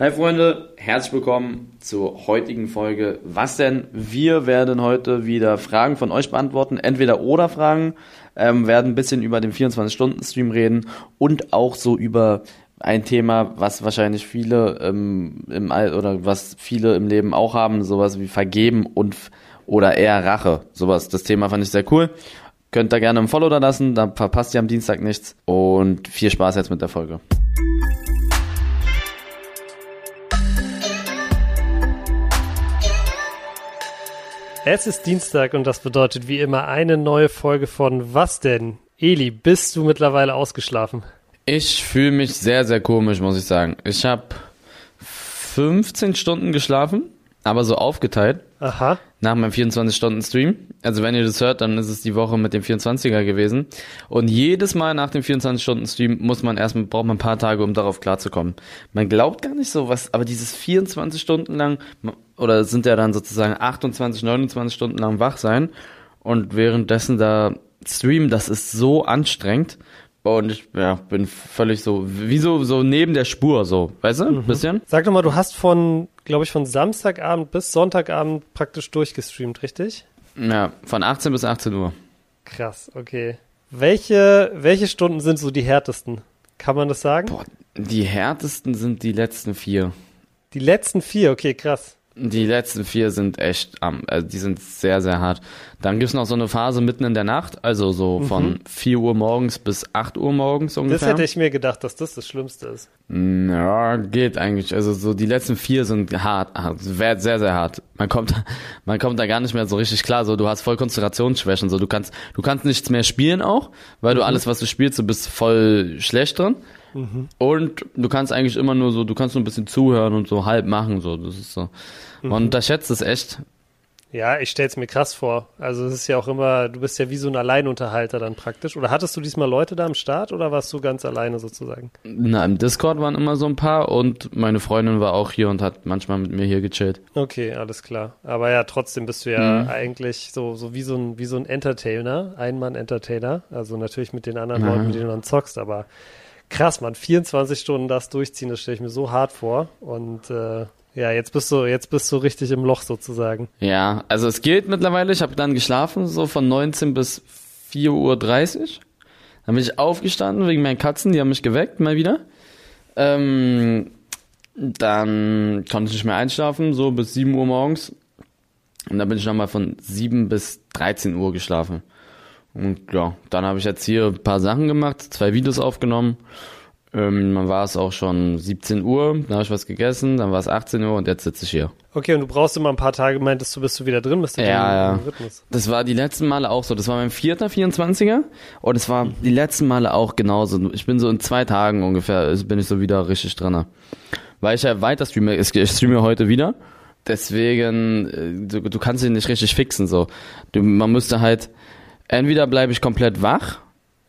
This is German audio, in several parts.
Hi Freunde, herzlich willkommen zur heutigen Folge. Was denn? Wir werden heute wieder Fragen von euch beantworten, entweder oder Fragen, ähm, werden ein bisschen über den 24-Stunden-Stream reden und auch so über ein Thema, was wahrscheinlich viele ähm, im All oder was viele im Leben auch haben, sowas wie Vergeben und oder eher Rache. Sowas. Das Thema fand ich sehr cool. Könnt da gerne ein Follow da lassen, dann verpasst ihr am Dienstag nichts und viel Spaß jetzt mit der Folge. Es ist Dienstag und das bedeutet wie immer eine neue Folge von Was denn? Eli, bist du mittlerweile ausgeschlafen? Ich fühle mich sehr, sehr komisch, muss ich sagen. Ich habe 15 Stunden geschlafen, aber so aufgeteilt. Aha. Nach meinem 24-Stunden-Stream. Also wenn ihr das hört, dann ist es die Woche mit dem 24er gewesen. Und jedes Mal nach dem 24-Stunden-Stream muss man erstmal, braucht man ein paar Tage, um darauf klarzukommen. Man glaubt gar nicht so was, aber dieses 24 Stunden lang, oder sind ja dann sozusagen 28, 29 Stunden lang wach sein und währenddessen da streamen, das ist so anstrengend. Und ich ja, bin völlig so, wie so, so neben der Spur, so, weißt du, ein Mhm. bisschen? Sag doch mal, du hast von, glaube ich, von Samstagabend bis Sonntagabend praktisch durchgestreamt, richtig? Ja, von 18 bis 18 Uhr. Krass, okay. Welche, welche Stunden sind so die härtesten? Kann man das sagen? Boah, die härtesten sind die letzten vier. Die letzten vier, okay, krass. Die letzten vier sind echt, am, also die sind sehr, sehr hart. Dann gibt's noch so eine Phase mitten in der Nacht, also so von 4 Uhr morgens bis 8 Uhr morgens ungefähr. Das hätte ich mir gedacht, dass das das Schlimmste ist. Ja, geht eigentlich. Also so die letzten vier sind hart, hart, sehr, sehr, hart. Man kommt, man kommt da gar nicht mehr so richtig klar. So, du hast voll Konzentrationsschwächen. So, du kannst, du kannst nichts mehr spielen auch, weil du alles, was du spielst, du bist voll schlecht drin. Und du kannst eigentlich immer nur so, du kannst nur ein bisschen zuhören und so halb machen. So, das ist so. Man unterschätzt es echt. Ja, ich stell's mir krass vor. Also es ist ja auch immer, du bist ja wie so ein Alleinunterhalter dann praktisch. Oder hattest du diesmal Leute da am Start oder warst du ganz alleine sozusagen? Na, im Discord waren immer so ein paar und meine Freundin war auch hier und hat manchmal mit mir hier gechillt. Okay, alles klar. Aber ja, trotzdem bist du ja eigentlich so, so wie so ein, wie so ein Entertainer, Ein-Mann-Entertainer. Also natürlich mit den anderen Ja. Leuten, mit denen du dann zockst, aber krass, man, 24 Stunden das durchziehen, das stelle ich mir so hart vor. Und äh, ja, jetzt bist du, jetzt bist du richtig im Loch sozusagen. Ja, also es geht mittlerweile. Ich habe dann geschlafen, so von 19 bis 4.30 Uhr. Dann bin ich aufgestanden wegen meinen Katzen, die haben mich geweckt, mal wieder. Ähm, dann konnte ich nicht mehr einschlafen, so bis 7 Uhr morgens. Und dann bin ich nochmal von 7 bis 13 Uhr geschlafen. Und ja, dann habe ich jetzt hier ein paar Sachen gemacht, zwei Videos aufgenommen. Ähm, dann war es auch schon 17 Uhr, dann habe ich was gegessen, dann war es 18 Uhr und jetzt sitze ich hier. Okay, und du brauchst immer ein paar Tage, meintest du, bist du wieder drin, bist du Ja, ja. Das war die letzten Male auch so. Das war mein vierter 24er und es war die letzten Male auch genauso. Ich bin so in zwei Tagen ungefähr, bin ich so wieder richtig drin. Weil ich ja weiter streame, ich ich streame heute wieder. Deswegen, äh, du, du kannst dich nicht richtig fixen so. Du, man müsste halt, entweder bleibe ich komplett wach.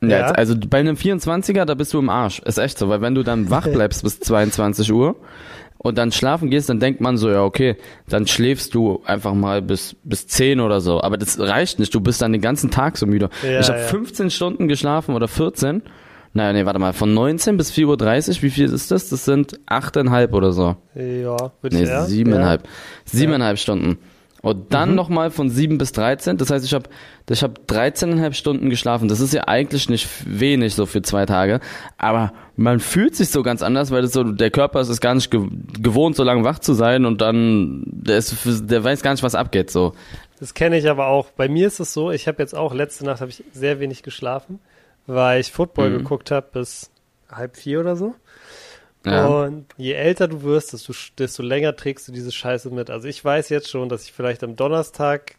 Ja. Jetzt, also bei einem 24er, da bist du im Arsch. Ist echt so, weil wenn du dann wach bleibst bis 22 Uhr und dann schlafen gehst, dann denkt man so, ja, okay, dann schläfst du einfach mal bis, bis 10 oder so. Aber das reicht nicht, du bist dann den ganzen Tag so müde. Ja, ich habe ja. 15 Stunden geschlafen oder 14. Naja, nee, warte mal, von 19 bis 4.30 Uhr, wie viel ist das? Das sind 8,5 oder so. Ja, würde Nee, ich eher. siebeneinhalb. Ja. Siebeneinhalb Stunden. Und dann Mhm. nochmal von 7 bis 13. Das heißt, ich habe ich hab 13,5 Stunden geschlafen. Das ist ja eigentlich nicht wenig so für zwei Tage. Aber man fühlt sich so ganz anders, weil das so, der Körper ist es gar nicht ge gewohnt, so lange wach zu sein und dann, der, ist, der weiß gar nicht, was abgeht. So. Das kenne ich aber auch. Bei mir ist es so, ich habe jetzt auch, letzte Nacht habe ich sehr wenig geschlafen, weil ich Football Mhm. geguckt habe bis halb vier oder so. Ja. Und je älter du wirst, desto, desto länger trägst du diese Scheiße mit. Also ich weiß jetzt schon, dass ich vielleicht am Donnerstag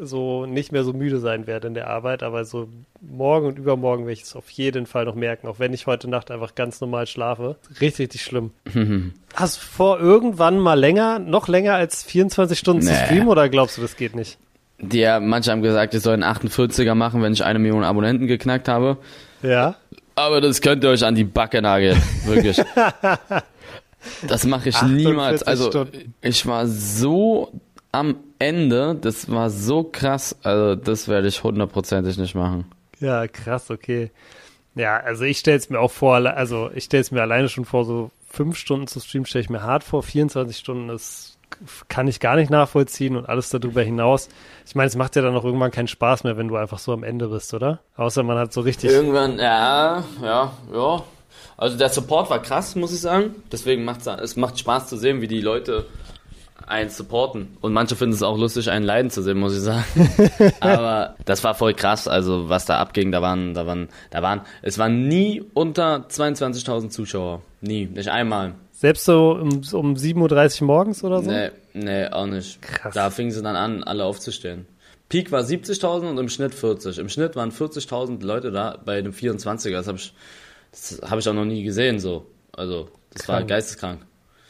so nicht mehr so müde sein werde in der Arbeit, aber so morgen und übermorgen werde ich es auf jeden Fall noch merken, auch wenn ich heute Nacht einfach ganz normal schlafe. Richtig, richtig schlimm. Hast du vor, irgendwann mal länger, noch länger als 24 Stunden zu Nee. streamen oder glaubst du, das geht nicht? Ja, manche haben gesagt, ich soll einen 48er machen, wenn ich eine Million Abonnenten geknackt habe. Ja. Aber das könnt ihr euch an die Backe nageln. Wirklich. Das mache ich 48 niemals. Also Stunden. ich war so am Ende, das war so krass. Also das werde ich hundertprozentig nicht machen. Ja, krass, okay. Ja, also ich stelle es mir auch vor, also ich stelle es mir alleine schon vor, so fünf Stunden zu streamen, stelle ich mir hart vor. 24 Stunden ist kann ich gar nicht nachvollziehen und alles darüber hinaus. Ich meine, es macht ja dann auch irgendwann keinen Spaß mehr, wenn du einfach so am Ende bist, oder? Außer man hat so richtig. Irgendwann, ja, ja, ja. Also der Support war krass, muss ich sagen. Deswegen macht es macht Spaß zu sehen, wie die Leute einen supporten. Und manche finden es auch lustig, einen leiden zu sehen, muss ich sagen. Aber das war voll krass, also was da abging, da waren, da waren, da waren, es waren nie unter 22.000 Zuschauer. Nie, nicht einmal. Selbst so um, um 7.30 Uhr morgens oder so? Nee, nee, auch nicht. Krass. Da fingen sie dann an, alle aufzustehen. Peak war 70.000 und im Schnitt 40. Im Schnitt waren 40.000 Leute da bei dem 24er. Das habe ich, das hab ich auch noch nie gesehen so. Also, das Krank. war geisteskrank.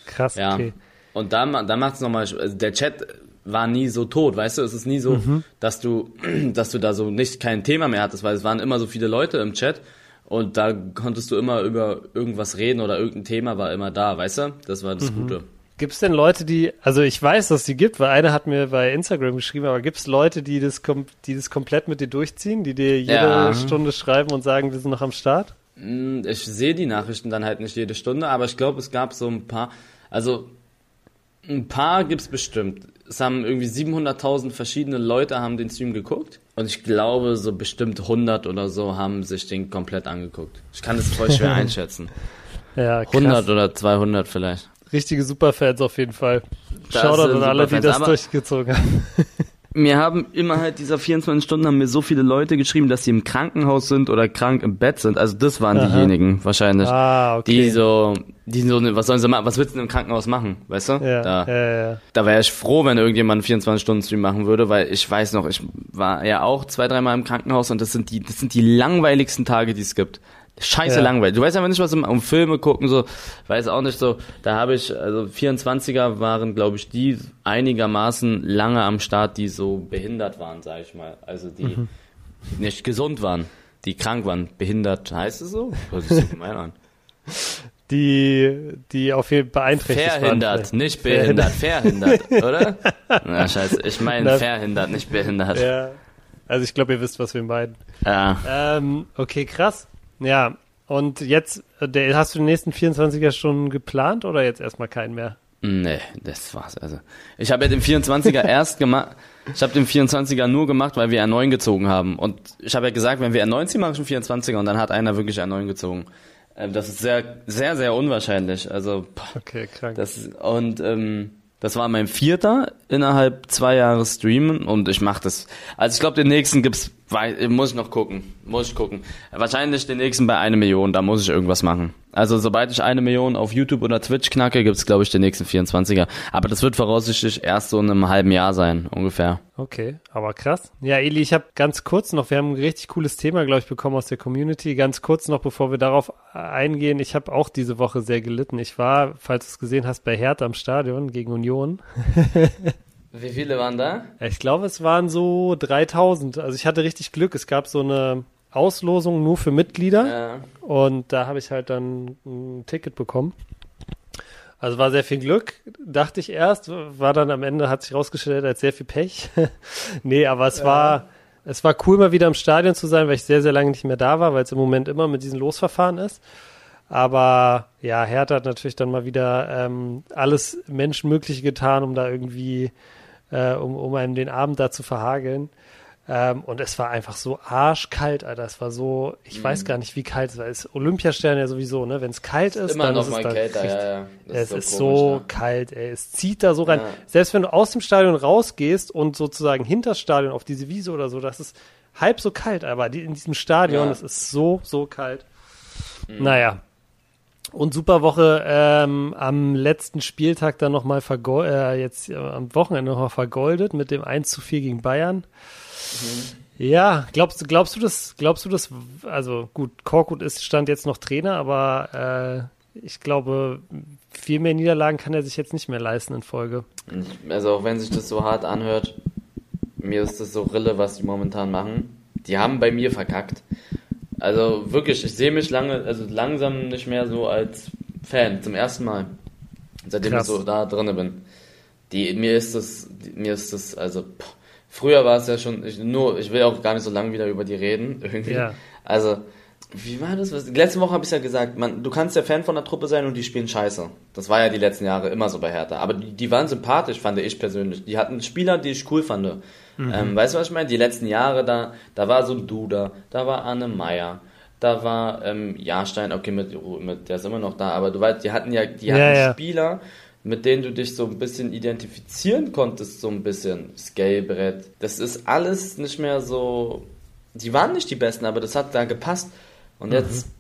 Krass, ja. okay. Und da, da macht es nochmal, also der Chat war nie so tot, weißt du, es ist nie so, mhm. dass du, dass du da so nicht kein Thema mehr hattest, weil es waren immer so viele Leute im Chat und da konntest du immer über irgendwas reden oder irgendein Thema war immer da, weißt du? Das war das mhm. Gute. Gibt es denn Leute, die, also ich weiß, dass die gibt, weil einer hat mir bei Instagram geschrieben, aber gibt es Leute, die das, die das komplett mit dir durchziehen, die dir jede ja. Stunde schreiben und sagen, wir sind noch am Start? Hm, ich sehe die Nachrichten dann halt nicht jede Stunde, aber ich glaube, es gab so ein paar, also ein paar gibt's bestimmt. Es haben irgendwie 700.000 verschiedene Leute haben den Stream geguckt. Und ich glaube, so bestimmt 100 oder so haben sich den komplett angeguckt. Ich kann das voll schwer einschätzen. Ja, krass. 100 oder 200 vielleicht. Richtige Superfans auf jeden Fall. Shoutout an alle, die das durchgezogen haben. mir haben immer halt dieser 24 Stunden haben mir so viele Leute geschrieben, dass sie im Krankenhaus sind oder krank im Bett sind. Also das waren Aha. diejenigen wahrscheinlich, ah, okay. die so, die so, was sollen sie machen? Was willst du denn im Krankenhaus machen? Weißt du? Ja, da, ja, ja. da wäre ich froh, wenn irgendjemand einen 24 Stunden Stream machen würde, weil ich weiß noch, ich war ja auch zwei, dreimal im Krankenhaus und das sind die, das sind die langweiligsten Tage, die es gibt scheiße ja. langweilig. Du weißt einfach nicht, was um, um Filme gucken, so, weiß auch nicht so. Da habe ich, also 24er waren, glaube ich, die einigermaßen lange am Start, die so behindert waren, sag ich mal. Also die mhm. nicht gesund waren, die krank waren. Behindert heißt es so? Hört sich gemein an. Die, die auf jeden Fall beeinträchtigt verhindert, waren. nicht behindert, verhindert, oder? Na, scheiße, ich meine verhindert, nicht behindert. Ja. Also ich glaube, ihr wisst, was wir meinen. Ja. Ähm, okay, krass. Ja, und jetzt, äh, der, hast du die nächsten 24er Stunden geplant oder jetzt erstmal keinen mehr? Nee, das war's. Also, ich habe ja den 24er erst gemacht. Ich habe den 24er nur gemacht, weil wir R9 gezogen haben. Und ich habe ja gesagt, wenn wir R9 ziehen, mache ich einen 24er und dann hat einer wirklich R9 gezogen. Ähm, das ist sehr, sehr, sehr unwahrscheinlich. Also, okay, krank. Das, und ähm, das war mein vierter innerhalb zwei Jahre Streamen und ich mache das. Also ich glaube, den nächsten gibt's, muss ich noch gucken, muss ich gucken. Wahrscheinlich den nächsten bei eine Million, da muss ich irgendwas machen. Also sobald ich eine Million auf YouTube oder Twitch knacke, gibt's glaube ich den nächsten 24er. Aber das wird voraussichtlich erst so in einem halben Jahr sein, ungefähr. Okay, aber krass. Ja, Eli, ich habe ganz kurz noch, wir haben ein richtig cooles Thema, glaube ich, bekommen aus der Community. Ganz kurz noch, bevor wir darauf eingehen, ich habe auch diese Woche sehr gelitten. Ich war, falls du es gesehen hast, bei Hertha am Stadion gegen Union. Wie viele waren da? Ich glaube, es waren so 3000. Also ich hatte richtig Glück. Es gab so eine Auslosung nur für Mitglieder. Ja. Und da habe ich halt dann ein Ticket bekommen. Also war sehr viel Glück, dachte ich erst, war dann am Ende, hat sich rausgestellt als sehr viel Pech. nee, aber es ja. war, es war cool, mal wieder im Stadion zu sein, weil ich sehr, sehr lange nicht mehr da war, weil es im Moment immer mit diesen Losverfahren ist. Aber ja, Hertha hat natürlich dann mal wieder ähm, alles Menschenmögliche getan, um da irgendwie, äh, um, um einem den Abend da zu verhageln. Ähm, und es war einfach so arschkalt, Alter. Es war so, ich mhm. weiß gar nicht, wie kalt es war. Es ist Olympiastern ja sowieso, ne? Wenn es kalt ist, Immer dann noch ist mal es kälter, richtig, ja, ja. es ist, ist so, komisch, so ja. kalt, ey. Es zieht da so rein. Ja. Selbst wenn du aus dem Stadion rausgehst und sozusagen hinter das Stadion auf diese Wiese oder so, das ist halb so kalt, aber die, in diesem Stadion, es ist so, so kalt. Mhm. Naja. Und super Woche ähm, am letzten Spieltag dann nochmal vergoldet, äh, jetzt äh, am Wochenende nochmal vergoldet mit dem 1 zu 4 gegen Bayern. Mhm. Ja, glaubst du, glaubst du das, glaubst du das, also gut, Korkut ist, stand jetzt noch Trainer, aber äh, ich glaube, viel mehr Niederlagen kann er sich jetzt nicht mehr leisten in Folge. Also auch wenn sich das so hart anhört, mir ist das so Rille, was die momentan machen. Die haben bei mir verkackt. Also wirklich, ich sehe mich lange, also langsam nicht mehr so als Fan, zum ersten Mal. Seitdem Krass. ich so da drinne bin. Die, mir ist das, mir ist das, also, pff, Früher war es ja schon, ich, nur, ich will auch gar nicht so lange wieder über die reden, irgendwie. Ja. Also, Wie war das? Was, letzte Woche habe ich ja gesagt, man, du kannst ja Fan von der Truppe sein und die spielen scheiße. Das war ja die letzten Jahre immer so bei Hertha. Aber die, die waren sympathisch, fand ich persönlich. Die hatten Spieler, die ich cool fand. Mhm. Ähm, weißt du, was ich meine? Die letzten Jahre, da, da war so ein Duda, da war Anne Meyer, da war ähm, Jahrstein, okay, mit, mit, der ist immer noch da, aber du weißt, die hatten ja, die hatten ja. Spieler, mit denen du dich so ein bisschen identifizieren konntest, so ein bisschen. Scalebrett. Das ist alles nicht mehr so. Die waren nicht die Besten, aber das hat da gepasst. Und jetzt, mhm.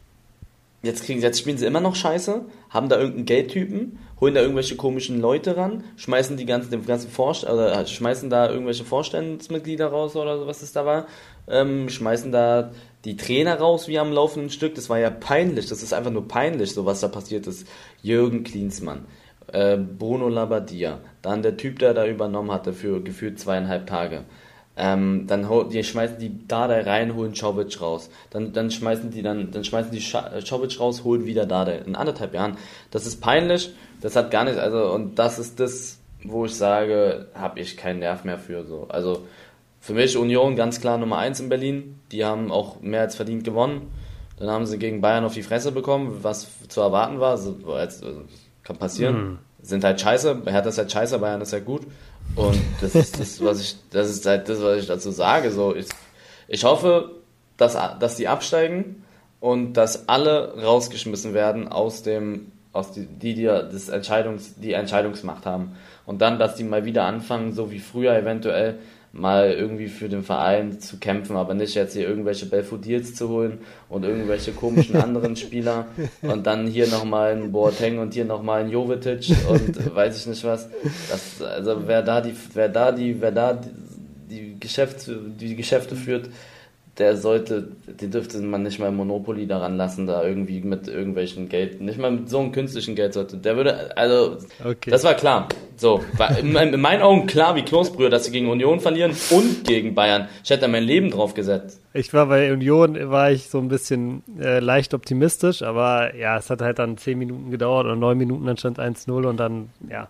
jetzt, kriegen, jetzt spielen sie immer noch scheiße, haben da irgendeinen Geldtypen, holen da irgendwelche komischen Leute ran, schmeißen die ganzen, den ganzen Vorst oder äh, schmeißen da irgendwelche Vorstandsmitglieder raus oder was das da war, ähm, schmeißen da die Trainer raus wie am laufenden Stück. Das war ja peinlich, das ist einfach nur peinlich, so was da passiert ist. Jürgen Klinsmann, äh, Bruno Labbadia, dann der Typ, der da übernommen hatte für gefühlt zweieinhalb Tage. Ähm, dann die schmeißen die Dada rein, holen Czovic raus. Dann, dann schmeißen die dann, dann schmeißen die Czovic raus, holen wieder Dada. In anderthalb Jahren. Das ist peinlich. Das hat gar nichts. Also und das ist das, wo ich sage, habe ich keinen Nerv mehr für. So. Also für mich Union ganz klar Nummer eins in Berlin. Die haben auch mehr als verdient gewonnen. Dann haben sie gegen Bayern auf die Fresse bekommen, was zu erwarten war. So, als, kann passieren. Mhm. Sind halt scheiße. Hertha ist halt scheiße, Bayern ist halt gut. Und das ist das, was ich, das ist halt das, was ich dazu sage. So, ich, ich hoffe, dass, dass die absteigen und dass alle rausgeschmissen werden aus dem, aus die, die, die das Entscheidungs, die Entscheidungsmacht haben. Und dann, dass die mal wieder anfangen, so wie früher eventuell, mal irgendwie für den Verein zu kämpfen, aber nicht jetzt hier irgendwelche Belfodils zu holen und irgendwelche komischen anderen Spieler und dann hier nochmal ein Boateng und hier nochmal ein Jovetic und weiß ich nicht was. Das, also wer da die, wer da die, wer da die, die Geschäfte, die Geschäfte führt, der sollte, die dürfte man nicht mal Monopoly daran lassen, da irgendwie mit irgendwelchen Geld, nicht mal mit so einem künstlichen Geld sollte. Der würde, also, okay. das war klar. So, war in, in, meinen Augen klar wie Kloßbrühe, dass sie gegen Union verlieren und gegen Bayern. Ich hätte da mein Leben drauf gesetzt. Ich war bei Union, war ich so ein bisschen äh, leicht optimistisch, aber ja, es hat halt dann zehn Minuten gedauert oder neun Minuten, dann stand 1-0 und dann, ja,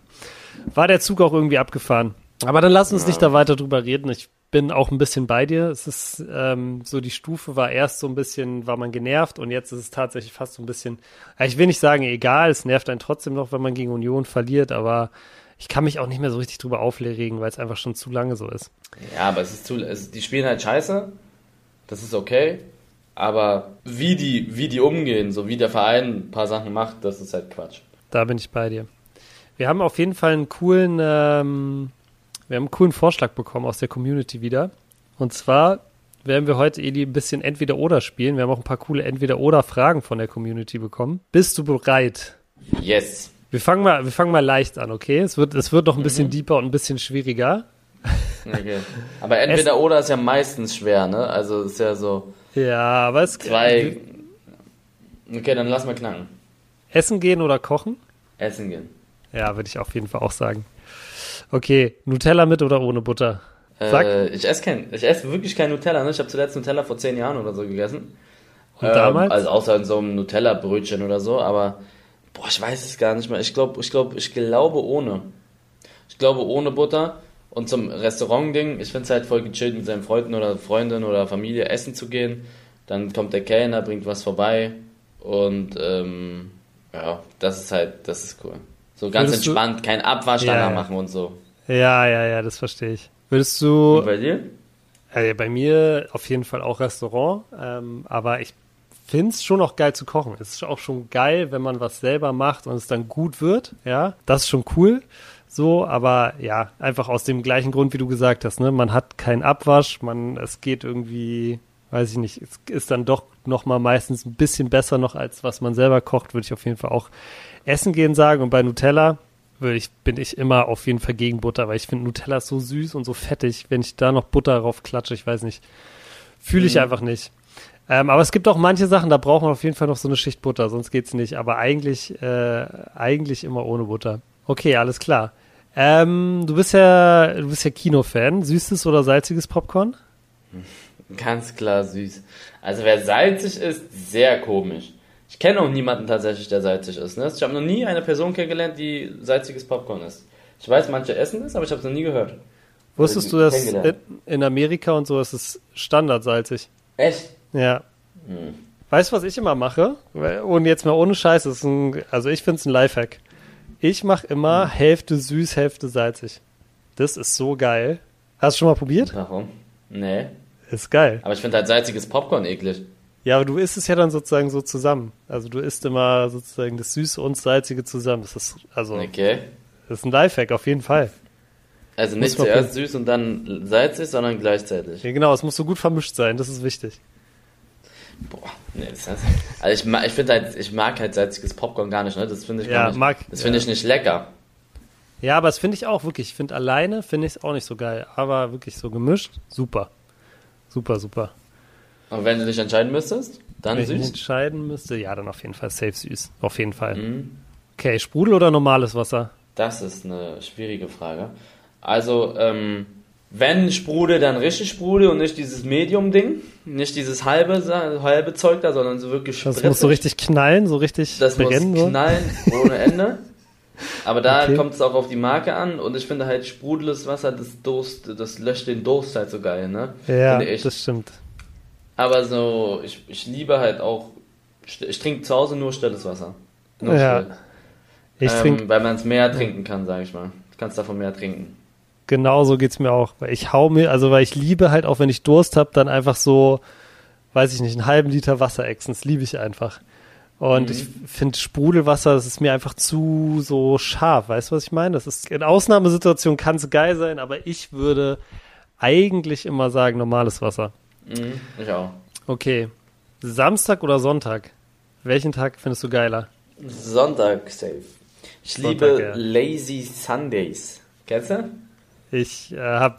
war der Zug auch irgendwie abgefahren. Aber dann lass uns ja. nicht da weiter drüber reden. Ich bin auch ein bisschen bei dir. Es ist ähm, so, die Stufe war erst so ein bisschen, war man genervt und jetzt ist es tatsächlich fast so ein bisschen, ich will nicht sagen egal, es nervt einen trotzdem noch, wenn man gegen Union verliert, aber ich kann mich auch nicht mehr so richtig drüber aufregen, weil es einfach schon zu lange so ist. Ja, aber es ist zu, es, die spielen halt scheiße, das ist okay, aber wie die, wie die umgehen, so wie der Verein ein paar Sachen macht, das ist halt Quatsch. Da bin ich bei dir. Wir haben auf jeden Fall einen coolen, ähm, wir haben einen coolen Vorschlag bekommen aus der Community wieder. Und zwar werden wir heute Eli ein bisschen Entweder-Oder spielen. Wir haben auch ein paar coole Entweder-Oder-Fragen von der Community bekommen. Bist du bereit? Yes. Wir fangen mal, wir fangen mal leicht an, okay? Es wird, es wird noch ein bisschen mhm. deeper und ein bisschen schwieriger. Okay. Aber entweder es, oder ist ja meistens schwer, ne? Also ist ja so. Ja, aber es zwei. Okay, dann lass mal knacken. Essen gehen oder kochen? Essen gehen. Ja, würde ich auf jeden Fall auch sagen. Okay, Nutella mit oder ohne Butter? Sag. Äh, ich esse kein, ich esse wirklich kein Nutella. Ne? Ich habe zuletzt Nutella vor zehn Jahren oder so gegessen. Und ähm, damals? Also außer in so einem Nutella-Brötchen oder so. Aber boah, ich weiß es gar nicht mehr. Ich glaube, ich glaube, ich glaube ohne. Ich glaube ohne Butter. Und zum Restaurant-Ding, ich finde es halt voll gechillt mit seinen Freunden oder Freundinnen oder Familie essen zu gehen. Dann kommt der Kellner, bringt was vorbei. Und ähm, ja, das ist halt, das ist cool. So ganz Würdest entspannt, du? kein Abwasch ja, danach machen und so. Ja, ja, ja, das verstehe ich. Würdest du. Und bei dir? Äh, bei mir auf jeden Fall auch Restaurant, ähm, aber ich finde es schon auch geil zu kochen. Es ist auch schon geil, wenn man was selber macht und es dann gut wird. Ja, das ist schon cool. So, aber ja, einfach aus dem gleichen Grund, wie du gesagt hast, ne? Man hat keinen Abwasch, man, es geht irgendwie, weiß ich nicht, es ist dann doch nochmal meistens ein bisschen besser noch, als was man selber kocht, würde ich auf jeden Fall auch Essen gehen sagen und bei Nutella ich, bin ich immer auf jeden Fall gegen Butter, weil ich finde Nutella so süß und so fettig. Wenn ich da noch Butter drauf klatsche, ich weiß nicht, fühle ich mhm. einfach nicht. Ähm, aber es gibt auch manche Sachen, da braucht man auf jeden Fall noch so eine Schicht Butter, sonst geht's nicht. Aber eigentlich, äh, eigentlich immer ohne Butter. Okay, alles klar. Ähm, du bist ja, du bist ja Kinofan. Süßes oder salziges Popcorn? Ganz klar süß. Also wer salzig ist, sehr komisch. Ich kenne auch niemanden tatsächlich, der salzig ist. Ne? Ich habe noch nie eine Person kennengelernt, die salziges Popcorn isst. Ich weiß, manche essen es, aber ich habe es noch nie gehört. Wusstest du, dass in, Amerika und so ist es standardsalzig? Echt? Ja. Hm. Weißt du, was ich immer mache? Und jetzt mal ohne Scheiß, ist ein, also ich finde es ein Lifehack. Ich mache immer Hm. Hälfte süß, Hälfte salzig. Das ist so geil. Hast du schon mal probiert? Warum? Nee. Ist geil. Aber ich finde halt salziges Popcorn eklig. Ja, aber du isst es ja dann sozusagen so zusammen. Also du isst immer sozusagen das Süße und Salzige zusammen. Das ist, also, Okay. das ist ein Lifehack, auf jeden Fall. Also nicht zuerst süß und dann salzig, sondern gleichzeitig. Ja, genau, es muss so gut vermischt sein, das ist wichtig. Boah, nee, das heißt, also ich, ich finde halt, ich mag halt salziges Popcorn gar nicht, ne? Das finde ich Ja, gar nicht, mag- das finde ja. ich nicht lecker. Ja, aber das finde ich auch wirklich. Ich finde alleine finde ich es auch nicht so geil. Aber wirklich so gemischt, super. Super, super. Und wenn du dich entscheiden müsstest, dann Wenn ich mich süß. entscheiden müsste, ja, dann auf jeden Fall safe süß. Auf jeden Fall. Mhm. Okay, Sprudel oder normales Wasser? Das ist eine schwierige Frage. Also, ähm, wenn Sprudel, dann richtig Sprudel und nicht dieses Medium-Ding. Nicht dieses halbe, halbe Zeug da, sondern so wirklich Das spritzig. muss so richtig knallen, so richtig Das brennen. muss so. knallen ohne Ende. Aber da Okay. kommt es auch auf die Marke an und ich finde halt sprudeles Wasser, das Durst, das löscht den Durst halt so geil, ne? Ja, ich. das stimmt. Aber so, ich, ich liebe halt auch, ich trinke zu Hause nur stilles Wasser. Nur Ja. still. Ich ähm, trinke, Weil man es mehr trinken kann, sag ich mal. Du kannst davon mehr trinken. genauso geht's mir auch. Weil ich hau mir, also weil ich liebe halt auch, wenn ich Durst habe, dann einfach so, weiß ich nicht, einen halben Liter Wasser exen. Das liebe ich einfach. Und Mhm. ich finde Sprudelwasser, das ist mir einfach zu so scharf. Weißt du, was ich meine? Das ist in Ausnahmesituationen kann es geil sein, aber ich würde eigentlich immer sagen normales Wasser. Mhm, ich auch. Okay. Samstag oder Sonntag? Welchen Tag findest du geiler? Sonntag safe. Ich Sonntag, liebe ja. Lazy Sundays. Kennst du? Ich äh, habe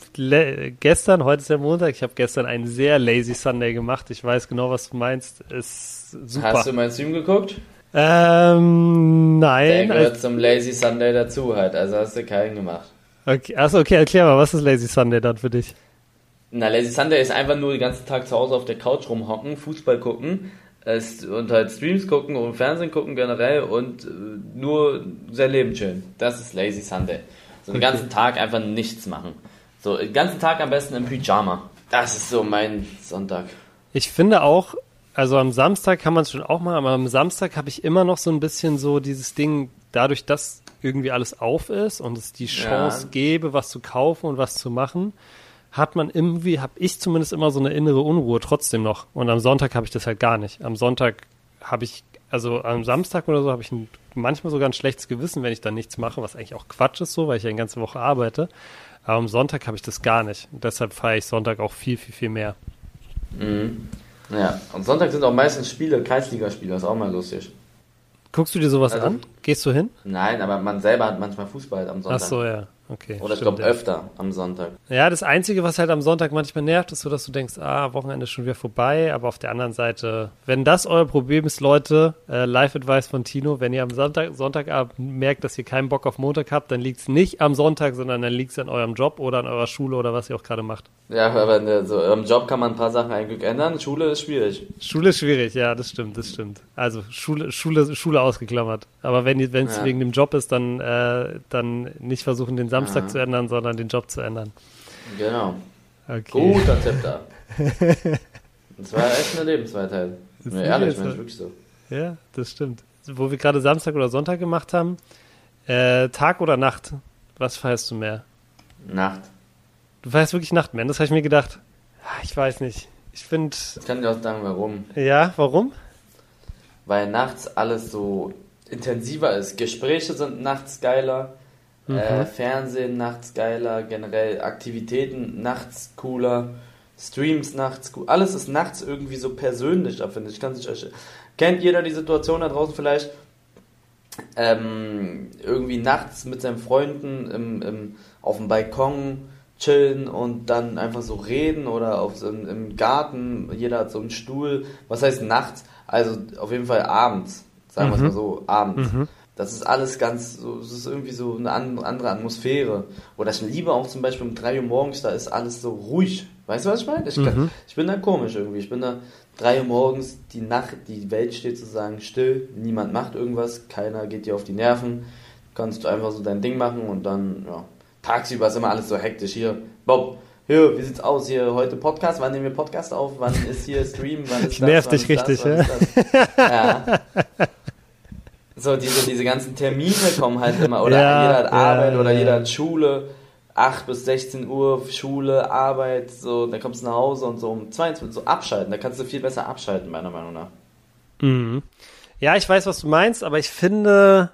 gestern, heute ist der Montag, ich habe gestern einen sehr lazy Sunday gemacht. Ich weiß genau, was du meinst. Ist super. Hast du mein Stream geguckt? ähm, Der nein. gehört Also, zum Lazy Sunday dazu halt, also hast du keinen gemacht. okay, achso, okay, erklär mal, was ist Lazy Sunday dann für dich? Na, Lazy Sunday ist einfach nur den ganzen Tag zu Hause auf der Couch rumhocken, Fußball gucken es, und halt Streams gucken und Fernsehen gucken generell und äh, nur sein Leben chillen. Das ist Lazy Sunday. So den ganzen Tag einfach nichts machen. So den ganzen Tag am besten im Pyjama. Das ist so mein Sonntag. Ich finde auch, also am Samstag kann man es schon auch machen, aber am Samstag habe ich immer noch so ein bisschen so dieses Ding, dadurch, dass irgendwie alles auf ist und es die Chance Ja. gäbe, was zu kaufen und was zu machen, hat man irgendwie, habe ich zumindest immer so eine innere Unruhe trotzdem noch. Und am Sonntag habe ich das halt gar nicht. Am Sonntag habe ich, also am Samstag oder so habe ich ein, manchmal sogar ein schlechtes Gewissen, wenn ich dann nichts mache, was eigentlich auch Quatsch ist so, weil ich ja eine ganze Woche arbeite. Aber am Sonntag habe ich das gar nicht. Und deshalb feiere ich Sonntag auch viel, viel, viel mehr. Mhm. Ja, und Sonntag sind auch meistens Spiele, Kreisligaspiele, ist auch mal lustig. Guckst du dir sowas Also- an? Gehst du hin? Nein, aber man selber hat manchmal Fußball am Sonntag. Ach so, ja. Okay. Oder ich glaube öfter am Sonntag. Ja, das Einzige, was halt am Sonntag manchmal nervt, ist so, dass du denkst, ah, Wochenende ist schon wieder vorbei. Aber auf der anderen Seite, wenn das euer Problem ist, Leute, äh, Live-Advice von Tino, wenn ihr am Sonntag, Sonntagabend merkt, dass ihr keinen Bock auf Montag habt, dann liegt's nicht am Sonntag, sondern dann liegt's an eurem Job oder an eurer Schule oder was ihr auch gerade macht. Ja, aber in der, so, im Job kann man ein paar Sachen eigentlich ändern. Schule ist schwierig. Schule ist schwierig, ja, das stimmt, das stimmt. Also Schule, Schule, Schule ausgeklammert. Aber wenn es Ja. wegen dem Job ist, dann, äh, dann nicht versuchen, den Samstag Ja. zu ändern, sondern den Job zu ändern. Genau. Okay. Guter Tipp da. Das war echt eine Lebensweisheit. Nee, ehrlich, Mensch, wirklich so. Ja, das stimmt. Wo wir gerade Samstag oder Sonntag gemacht haben, äh, Tag oder Nacht, was feierst du mehr? Nacht. Du feierst wirklich Nacht mehr. Das habe ich mir gedacht. Ah, Ich weiß nicht. Ich finde, Ich kann dir auch sagen, warum. ja, warum? Weil nachts alles so intensiver ist. Gespräche sind nachts geiler. Äh, Fernsehen nachts geiler. Generell Aktivitäten nachts cooler. Streams nachts cool. Alles ist nachts irgendwie so persönlicher, finde ich. Kann sich euch. Kennt jeder die Situation da draußen vielleicht? ähm, irgendwie nachts mit seinen Freunden im, im, auf dem Balkon chillen und dann einfach so reden oder auf so, im, im Garten, jeder hat so einen Stuhl. Was heißt nachts? Also auf jeden Fall abends, sagen wir es Mhm. mal so, abends. Mhm. Das ist alles ganz, so, es ist irgendwie so eine an- andere Atmosphäre. Oder ich liebe auch zum Beispiel um 3 Uhr morgens, da ist alles so ruhig. Weißt du, was ich meine? Ich, Mhm. ich bin da komisch irgendwie. Ich bin da 3 Uhr morgens, die Nacht, die Welt steht sozusagen still, niemand macht irgendwas, keiner geht dir auf die Nerven. Du kannst einfach so dein Ding machen und dann, ja. Tagsüber ist immer alles so hektisch hier. Bob, hier, wie sieht's aus? Hier heute Podcast, wann nehmen wir Podcast auf? Wann ist hier Stream? Wann ist ich nerv dich richtig, das, ja? ja. So, diese, diese ganzen Termine kommen halt immer, oder ja, jeder hat Arbeit ja, oder jeder hat Schule. 8 bis 16 Uhr Schule, Arbeit, so, dann kommst du nach Hause und so um 22 so abschalten. Da kannst du viel besser abschalten, meiner Meinung nach. Mhm. Ja, ich weiß, was du meinst, aber ich finde,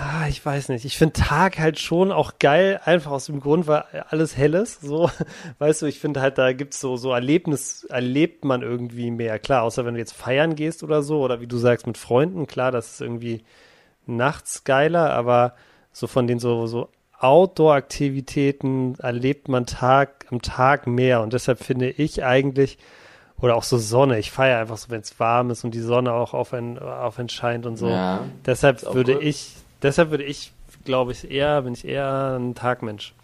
Ah, ich weiß nicht. Ich finde Tag halt schon auch geil, einfach aus dem Grund, weil alles hell ist. So, weißt du, ich finde halt, da gibt's so, so Erlebnis, erlebt man irgendwie mehr. Klar, außer wenn du jetzt feiern gehst oder so, oder wie du sagst, mit Freunden, klar, das ist irgendwie nachts geiler, aber so von den so, so Outdoor-Aktivitäten erlebt man Tag, am Tag mehr. Und deshalb finde ich eigentlich, oder auch so Sonne. Ich feiere einfach so, wenn es warm ist und die Sonne auch auf ein, auf ein scheint und so. Ja, deshalb würde cool. ich Deshalb würde ich, glaube ich, eher, bin ich eher ein Tagmensch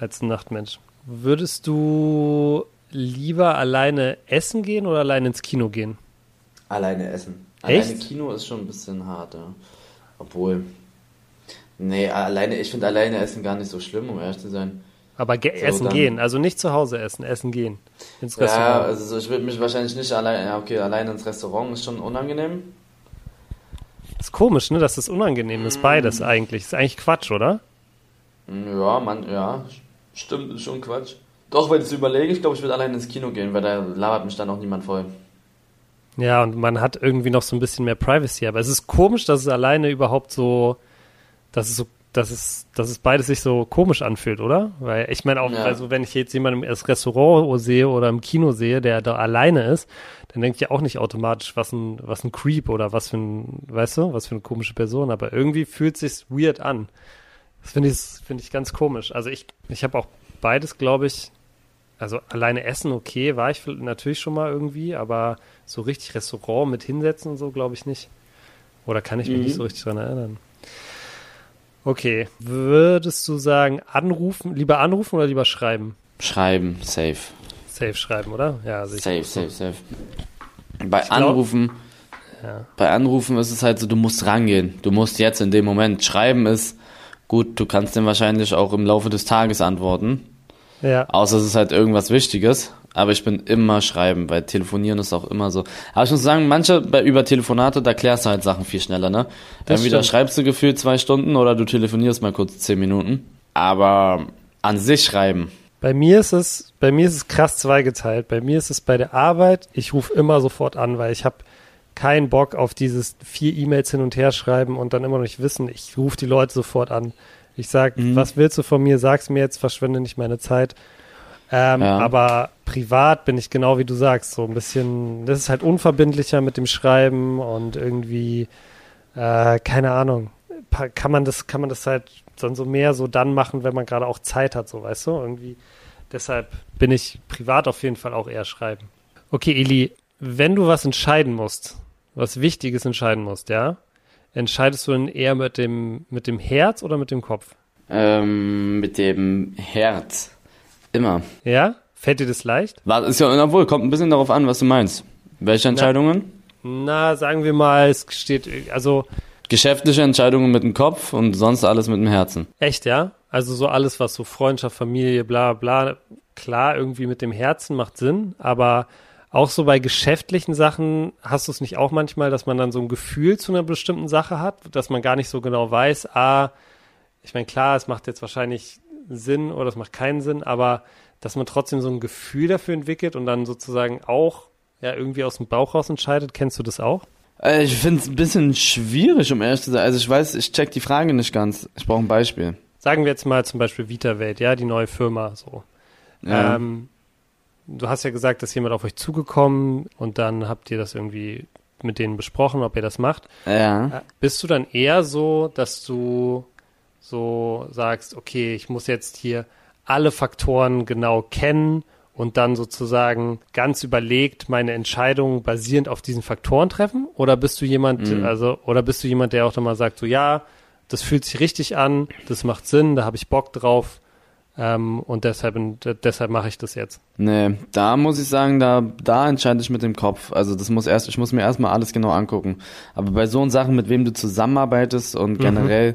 als ein Nachtmensch. Würdest du lieber alleine essen gehen oder alleine ins Kino gehen? Alleine essen. Echt? Alleine Kino ist schon ein bisschen hart, ja. Obwohl. Nee, alleine, ich finde alleine essen gar nicht so schlimm, um ehrlich zu sein. Aber ge so, essen gehen, also nicht zu Hause essen, essen gehen. Ins Restaurant. Ja, also ich würde mich wahrscheinlich nicht alleine, ja okay, alleine ins Restaurant ist schon unangenehm. Ist komisch, ne, dass das unangenehm ist, beides mm. eigentlich. Ist eigentlich Quatsch, oder? Ja, man, ja, stimmt, ist schon Quatsch. Doch, wenn ich es überlege, ich glaube, ich würde allein ins Kino gehen, weil da labert mich dann auch niemand voll. Ja, und man hat irgendwie noch so ein bisschen mehr Privacy, aber es ist komisch, dass es alleine überhaupt so, dass es so dass es, dass es beides sich so komisch anfühlt, oder? Weil ich meine auch, ja. also wenn ich jetzt jemanden im Restaurant sehe oder im Kino sehe, der da alleine ist, dann denke ich ja auch nicht automatisch, was ein, was ein Creep oder was für ein, weißt du, was für eine komische Person. Aber irgendwie fühlt sich's weird an. Das finde ich, finde ich ganz komisch. Also ich, ich habe auch beides, glaube ich, also alleine essen, okay, war ich natürlich schon mal irgendwie, aber so richtig Restaurant mit hinsetzen und so, glaube ich nicht. Oder kann ich mich mhm. nicht so richtig dran erinnern. Okay. Würdest du sagen, anrufen, lieber anrufen oder lieber schreiben? Schreiben, safe. Safe schreiben, oder? Ja, sicher. Safe, safe, safe. Bei glaub, Anrufen, ja. bei Anrufen ist es halt so, du musst rangehen. Du musst jetzt in dem Moment schreiben ist, gut, du kannst dem wahrscheinlich auch im Laufe des Tages antworten. Ja. Außer es ist halt irgendwas Wichtiges. Aber ich bin immer schreiben, weil telefonieren ist auch immer so. Aber ich muss sagen, manche bei über Telefonate, da klärst du halt Sachen viel schneller, ne? Das Entweder stimmt. schreibst du gefühlt zwei Stunden oder du telefonierst mal kurz zehn Minuten. Aber an sich schreiben. Bei mir ist es, bei mir ist es krass zweigeteilt. Bei mir ist es bei der Arbeit, ich rufe immer sofort an, weil ich habe keinen Bock auf dieses vier E-Mails hin und her schreiben und dann immer noch nicht wissen. Ich rufe die Leute sofort an. Ich sag, mhm. was willst du von mir? Sag's mir jetzt, verschwende nicht meine Zeit. Ähm, ja. Aber privat bin ich genau wie du sagst, so ein bisschen, das ist halt unverbindlicher mit dem Schreiben und irgendwie, äh, keine Ahnung, kann man das, kann man das halt dann so mehr so dann machen, wenn man gerade auch Zeit hat, so weißt du, irgendwie. Deshalb bin ich privat auf jeden Fall auch eher schreiben. Okay, Eli, wenn du was entscheiden musst, was Wichtiges entscheiden musst, ja, entscheidest du denn eher mit dem, mit dem Herz oder mit dem Kopf? Ähm, mit dem Herz. Immer. Ja? Fällt dir das leicht? War, ist ja, obwohl, kommt ein bisschen darauf an, was du meinst. Welche Entscheidungen? Na, na sagen wir mal, es steht, also. Geschäftliche Entscheidungen mit dem Kopf und sonst alles mit dem Herzen. Echt, ja? Also so alles, was so Freundschaft, Familie, bla bla, klar, irgendwie mit dem Herzen macht Sinn, aber auch so bei geschäftlichen Sachen hast du es nicht auch manchmal, dass man dann so ein Gefühl zu einer bestimmten Sache hat, dass man gar nicht so genau weiß, ah, ich meine, klar, es macht jetzt wahrscheinlich Sinn oder es macht keinen Sinn, aber dass man trotzdem so ein Gefühl dafür entwickelt und dann sozusagen auch ja irgendwie aus dem Bauch raus entscheidet. Kennst du das auch? Äh, ich finde es ein bisschen schwierig, um ehrlich zu sein. Also ich weiß, ich check die Frage nicht ganz. Ich brauche ein Beispiel. Sagen wir jetzt mal zum Beispiel VitaWelt, ja, die neue Firma so. Ja. Ähm, du hast ja gesagt, dass jemand auf euch zugekommen und dann habt ihr das irgendwie mit denen besprochen, ob ihr das macht. Ja. Äh, bist du dann eher so, dass du so sagst, okay, ich muss jetzt hier alle Faktoren genau kennen und dann sozusagen ganz überlegt meine Entscheidung basierend auf diesen Faktoren treffen? Oder bist du jemand, mhm. also, oder bist du jemand, der auch dann mal sagt, so ja, das fühlt sich richtig an, das macht Sinn, da habe ich Bock drauf, ähm, und deshalb, deshalb mache ich das jetzt. Nee, da muss ich sagen, da, da entscheide ich mit dem Kopf. Also das muss erst, ich muss mir erstmal alles genau angucken. Aber bei so Sachen, mit wem du zusammenarbeitest und mhm.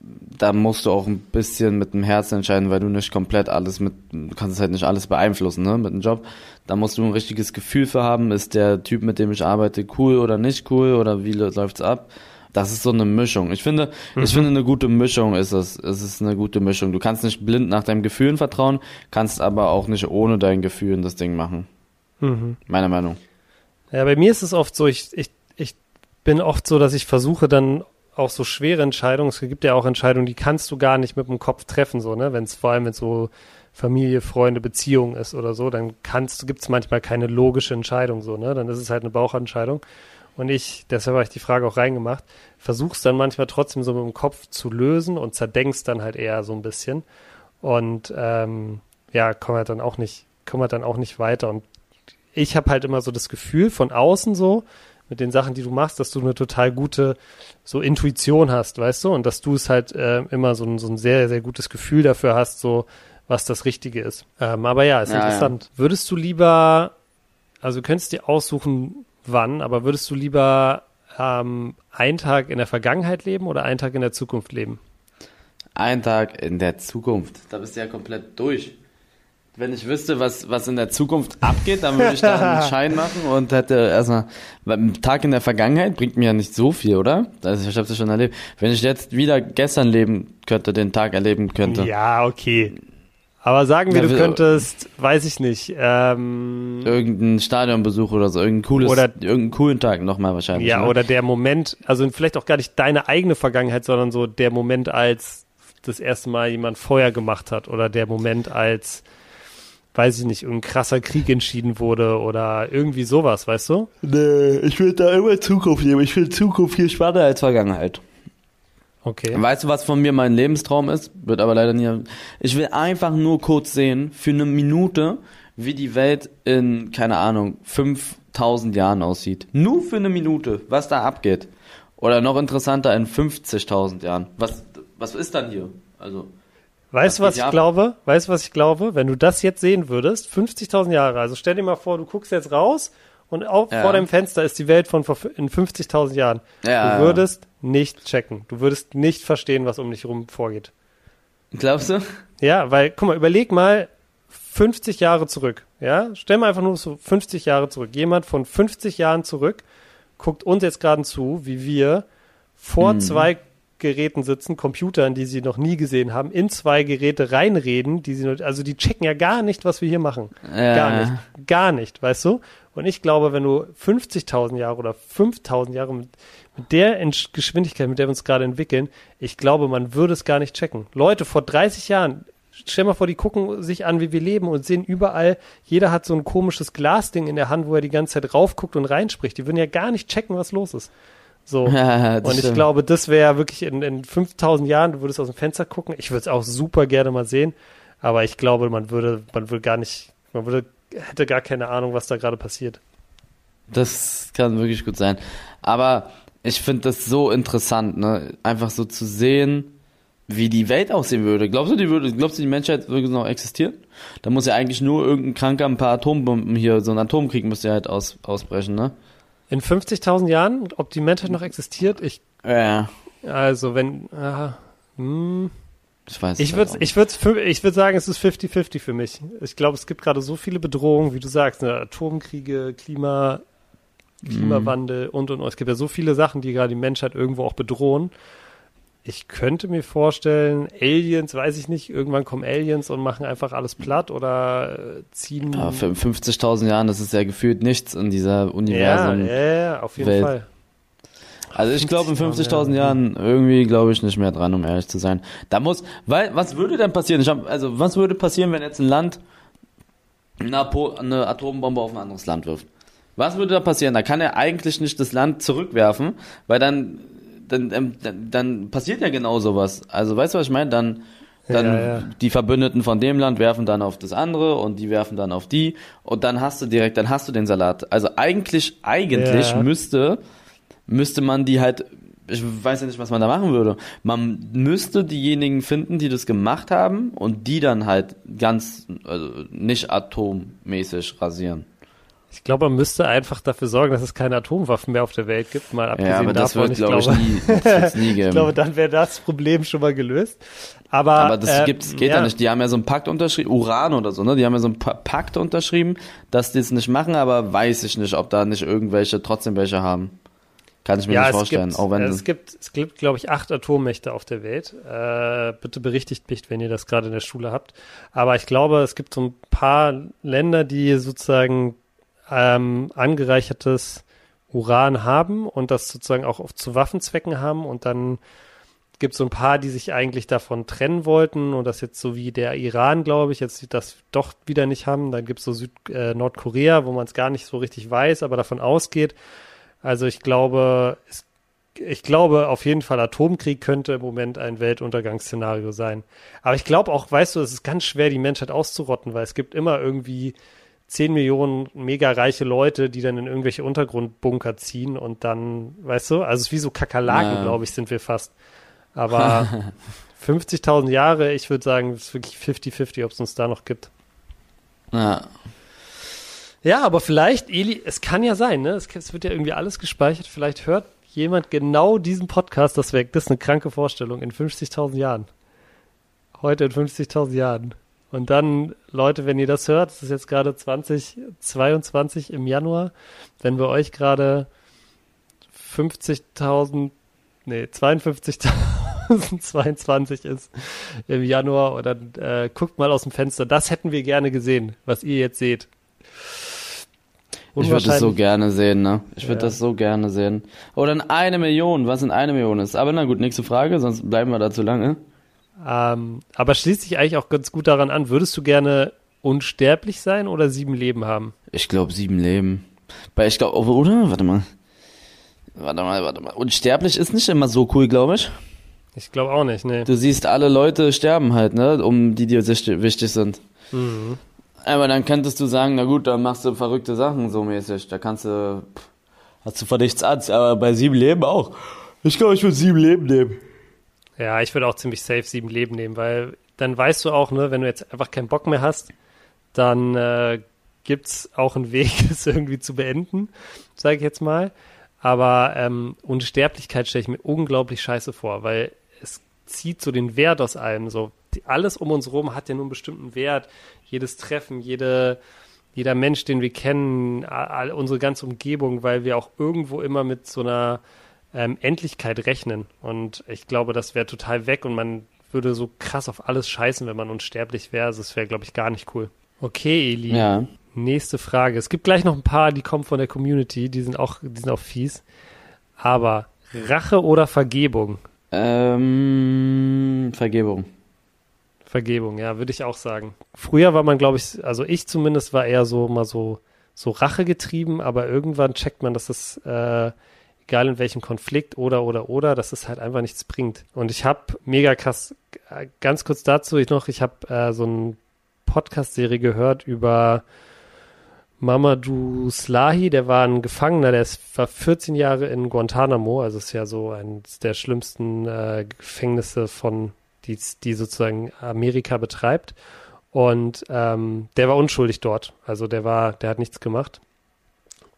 Da musst du auch ein bisschen mit dem Herzen entscheiden, weil du nicht komplett alles mit, du kannst es halt nicht alles beeinflussen, ne, mit dem Job. Da musst du ein richtiges Gefühl für haben, ist der Typ, mit dem ich arbeite, cool oder nicht cool oder wie läuft's ab? Das ist so eine Mischung. Ich finde, mhm. ich finde eine gute Mischung ist es. Es ist eine gute Mischung. Du kannst nicht blind nach deinen Gefühlen vertrauen, kannst aber auch nicht ohne deinen Gefühlen das Ding machen. Mhm. Meiner Meinung. Ja, bei mir ist es oft so, ich, ich, ich bin oft so, dass ich versuche dann auch so schwere Entscheidungen, es gibt ja auch Entscheidungen, die kannst du gar nicht mit dem Kopf treffen, so, ne? Wenn es vor allem mit so Familie, Freunde, Beziehung ist oder so, dann kannst, gibt es manchmal keine logische Entscheidung, so, ne? Dann ist es halt eine Bauchentscheidung. Und ich, deshalb habe ich die Frage auch reingemacht, versuchst dann manchmal trotzdem so mit dem Kopf zu lösen und zerdenkst dann halt eher so ein bisschen. Und ähm, ja, komm halt dann auch nicht, komm halt dann auch nicht weiter. Und ich habe halt immer so das Gefühl von außen so, mit den Sachen, die du machst, dass du eine total gute so Intuition hast, weißt du? Und dass du es halt äh, immer so ein, so ein sehr, sehr gutes Gefühl dafür hast, so was das Richtige ist. Ähm, aber ja, ist ja, interessant. Ja. Würdest du lieber, also könntest dir aussuchen, wann, aber würdest du lieber ähm, einen Tag in der Vergangenheit leben oder einen Tag in der Zukunft leben? Ein Tag in der Zukunft. Da bist du ja komplett durch. Wenn ich wüsste, was, was in der Zukunft abgeht, dann würde ich da einen Schein machen und hätte erstmal, weil ein Tag in der Vergangenheit bringt mir ja nicht so viel, oder? Also ich habe das schon erlebt. Wenn ich jetzt wieder gestern leben könnte, den Tag erleben könnte. Ja, okay. Aber sagen wir, ja, du könntest, weiß ich nicht, ähm, irgendeinen Stadionbesuch oder so, irgendein cooles, oder, irgendeinen coolen Tag nochmal wahrscheinlich. Ja, ne? oder der Moment, also vielleicht auch gar nicht deine eigene Vergangenheit, sondern so der Moment, als das erste Mal jemand Feuer gemacht hat oder der Moment, als weiß ich nicht, ein krasser Krieg entschieden wurde oder irgendwie sowas, weißt du? Nee, ich will da immer Zukunft nehmen. Ich will Zukunft viel spannender als Vergangenheit. Okay. Weißt du, was von mir mein Lebenstraum ist? Wird aber leider nie. Ich will einfach nur kurz sehen, für eine Minute, wie die Welt in, keine Ahnung, 5000 Jahren aussieht. Nur für eine Minute, was da abgeht. Oder noch interessanter, in 50.000 Jahren. Was, was ist dann hier? Also. Weißt du, was ich ab? glaube? Weißt du, was ich glaube? Wenn du das jetzt sehen würdest, 50.000 Jahre, also stell dir mal vor, du guckst jetzt raus und auch ja. vor deinem Fenster ist die Welt von vor, in 50.000 Jahren. Ja, du würdest nicht checken. Du würdest nicht verstehen, was um dich herum vorgeht. Glaubst du? Ja, weil, guck mal, überleg mal 50 Jahre zurück. Ja, stell mal einfach nur so 50 Jahre zurück. Jemand von 50 Jahren zurück guckt uns jetzt gerade zu, wie wir vor mhm. zwei Geräten sitzen, Computern, die sie noch nie gesehen haben, in zwei Geräte reinreden, die sie noch, also die checken ja gar nicht, was wir hier machen. Ja. Gar nicht. Gar nicht, weißt du? Und ich glaube, wenn du 50.000 Jahre oder 5.000 Jahre mit, mit der Geschwindigkeit, mit der wir uns gerade entwickeln, ich glaube, man würde es gar nicht checken. Leute, vor 30 Jahren, stell mal vor, die gucken sich an, wie wir leben und sehen überall, jeder hat so ein komisches Glasding in der Hand, wo er die ganze Zeit raufguckt und reinspricht. Die würden ja gar nicht checken, was los ist. So. Ja, und ich stimmt. glaube, das wäre wirklich in, in 5000 Jahren, du würdest aus dem Fenster gucken. Ich würde es auch super gerne mal sehen. Aber ich glaube, man würde, man würde gar nicht, man würde, hätte gar keine Ahnung, was da gerade passiert. Das kann wirklich gut sein. Aber ich finde das so interessant, ne? Einfach so zu sehen, wie die Welt aussehen würde. Glaubst du, die würde, glaubst du, die Menschheit würde noch existieren? Da muss ja eigentlich nur irgendein Kranker ein paar Atombomben hier, so ein Atomkrieg müsste ja halt aus, ausbrechen, ne? In 50.000 Jahren, ob die Menschheit noch existiert? Ich. Ja. Also, wenn. Äh, hm, ich weiß ich würde ich würde ich würde sagen, es ist 50-50 für mich. Ich glaube, es gibt gerade so viele Bedrohungen, wie du sagst, ne? Atomkriege, Klima, Klimawandel mm. und und und. Es gibt ja so viele Sachen, die gerade die Menschheit irgendwo auch bedrohen ich könnte mir vorstellen, Aliens, weiß ich nicht, irgendwann kommen Aliens und machen einfach alles platt oder äh, ziehen. Ja, für 50.000 Jahren, das ist ja gefühlt nichts in dieser Universum. Ja, ja, ja auf jeden Welt. Fall. Also ich glaube in 50.000 Jahren irgendwie glaube ich nicht mehr dran, um ehrlich zu sein. Da muss, weil was würde denn passieren? Ich hab, also was würde passieren, wenn jetzt ein Land eine, eine Atombombe auf ein anderes Land wirft? Was würde da passieren? Da kann er eigentlich nicht das Land zurückwerfen, weil dann dann, ähm, dann, dann passiert ja genau sowas. Also weißt du, was ich meine? Dann, dann ja, ja. die Verbündeten von dem Land werfen dann auf das andere und die werfen dann auf die und dann hast du direkt, dann hast du den Salat. Also eigentlich, eigentlich ja. müsste, müsste man die halt, ich weiß ja nicht, was man da machen würde. Man müsste diejenigen finden, die das gemacht haben und die dann halt ganz, also nicht atommäßig rasieren. Ich glaube, man müsste einfach dafür sorgen, dass es keine Atomwaffen mehr auf der Welt gibt, mal abgesehen Ja, aber das davon. wird, glaube ich, nie, das nie geben. ich glaube, dann wäre das Problem schon mal gelöst. Aber, Aber das äh, gibt's, geht ja. nicht. Die haben ja so einen Pakt unterschrieben, Uran oder so, ne? Die haben ja so einen Pa- Pakt unterschrieben, dass die es nicht machen, aber weiß ich nicht, ob da nicht irgendwelche trotzdem welche haben. Kann ich mir Ja, nicht vorstellen. gibt, auch wenn es gibt, es gibt, glaube ich, acht Atommächte auf der Welt. Äh, bitte berichtigt mich, wenn ihr das gerade in der Schule habt. Aber ich glaube, es gibt so ein paar Länder, die sozusagen ähm, angereichertes Uran haben und das sozusagen auch zu Waffenzwecken haben und dann gibt es so ein paar, die sich eigentlich davon trennen wollten und das jetzt so wie der Iran, glaube ich, jetzt das doch wieder nicht haben. Dann gibt es so Süd äh, Nordkorea, wo man es gar nicht so richtig weiß, aber davon ausgeht. Also ich glaube, es, ich glaube auf jeden Fall, Atomkrieg könnte im Moment ein Weltuntergangsszenario sein. Aber ich glaube auch, weißt du, es ist ganz schwer, die Menschheit auszurotten, weil es gibt immer irgendwie 10 Millionen mega reiche Leute, die dann in irgendwelche Untergrundbunker ziehen und dann, weißt du, also es ist wie so Kakerlaken, Ja. glaube ich, sind wir fast. Aber 50.000 Jahre, ich würde sagen, es ist wirklich 50-50, ob es uns da noch gibt. ja. Ja, aber vielleicht, Eli, es kann ja sein, ne? Es, es wird ja irgendwie alles gespeichert. Vielleicht hört jemand genau diesen Podcast. Das wäre das ist eine kranke Vorstellung in 50.000 Jahren. Heute in 50.000 Jahren. Und dann, Leute, wenn ihr das hört, es ist jetzt gerade 2022 im Januar, wenn bei euch gerade 50.000, nee, 52.022 ist im Januar dann äh, guckt mal aus dem Fenster. Das hätten wir gerne gesehen, was ihr jetzt seht. Ich würde das so gerne sehen, ne? Ich würde Ja. das so gerne sehen. Oder in eine Million, was in eine Million ist. Aber na gut, nächste Frage, sonst bleiben wir da zu lange. Ähm, aber schließt sich eigentlich auch ganz gut daran an. Würdest du gerne unsterblich sein oder sieben Leben haben? Ich glaube sieben Leben. Weil ich glaube, oder? Warte mal. Warte mal, warte mal. Unsterblich ist nicht immer so cool, glaube ich. Ich glaube auch nicht, nee. Du siehst, alle Leute sterben halt, ne? Um die dir wichtig sind. Mhm. Aber dann könntest du sagen, na gut, dann machst du verrückte Sachen so mäßig. Da kannst du, pff, hast du vor nichts an. Aber bei sieben Leben auch. Ich glaube, ich würde sieben Leben nehmen. Ja, ich würde auch ziemlich safe sieben Leben nehmen, weil dann weißt du auch, ne, wenn du jetzt einfach keinen Bock mehr hast, dann äh, gibt's auch einen Weg, es irgendwie zu beenden, sage ich jetzt mal. Aber ähm, Unsterblichkeit stelle ich mir unglaublich scheiße vor, weil es zieht so den Wert aus allem. So die, alles um uns rum hat ja nur einen bestimmten Wert. Jedes Treffen, jede, jeder Mensch, den wir kennen, all, all unsere ganze Umgebung, weil wir auch irgendwo immer mit so einer ähm, Endlichkeit rechnen. Und ich glaube, das wäre total weg und man würde so krass auf alles scheißen, wenn man unsterblich wäre. Also es wäre, glaube ich, gar nicht cool. Okay, Eli. Ja. Nächste Frage. Es gibt gleich noch ein paar, die kommen von der Community, die sind auch, die sind auch fies. Aber Rache oder Vergebung? Ähm, Vergebung. Vergebung, ja, würde ich auch sagen. Früher war man, glaube ich, also ich zumindest war eher so mal so, so Rache getrieben, aber irgendwann checkt man, dass das, äh, egal in welchem Konflikt oder oder oder, dass es halt einfach nichts bringt. Und ich habe mega krass, äh, ganz kurz dazu ich noch, ich habe äh, so eine Podcast-Serie gehört über Mamadou Slahi, der war ein Gefangener, der ist, war 14 Jahre in Guantanamo, also ist ja so eines der schlimmsten äh, Gefängnisse von, die, die sozusagen Amerika betreibt. Und ähm, der war unschuldig dort, also der war, der hat nichts gemacht.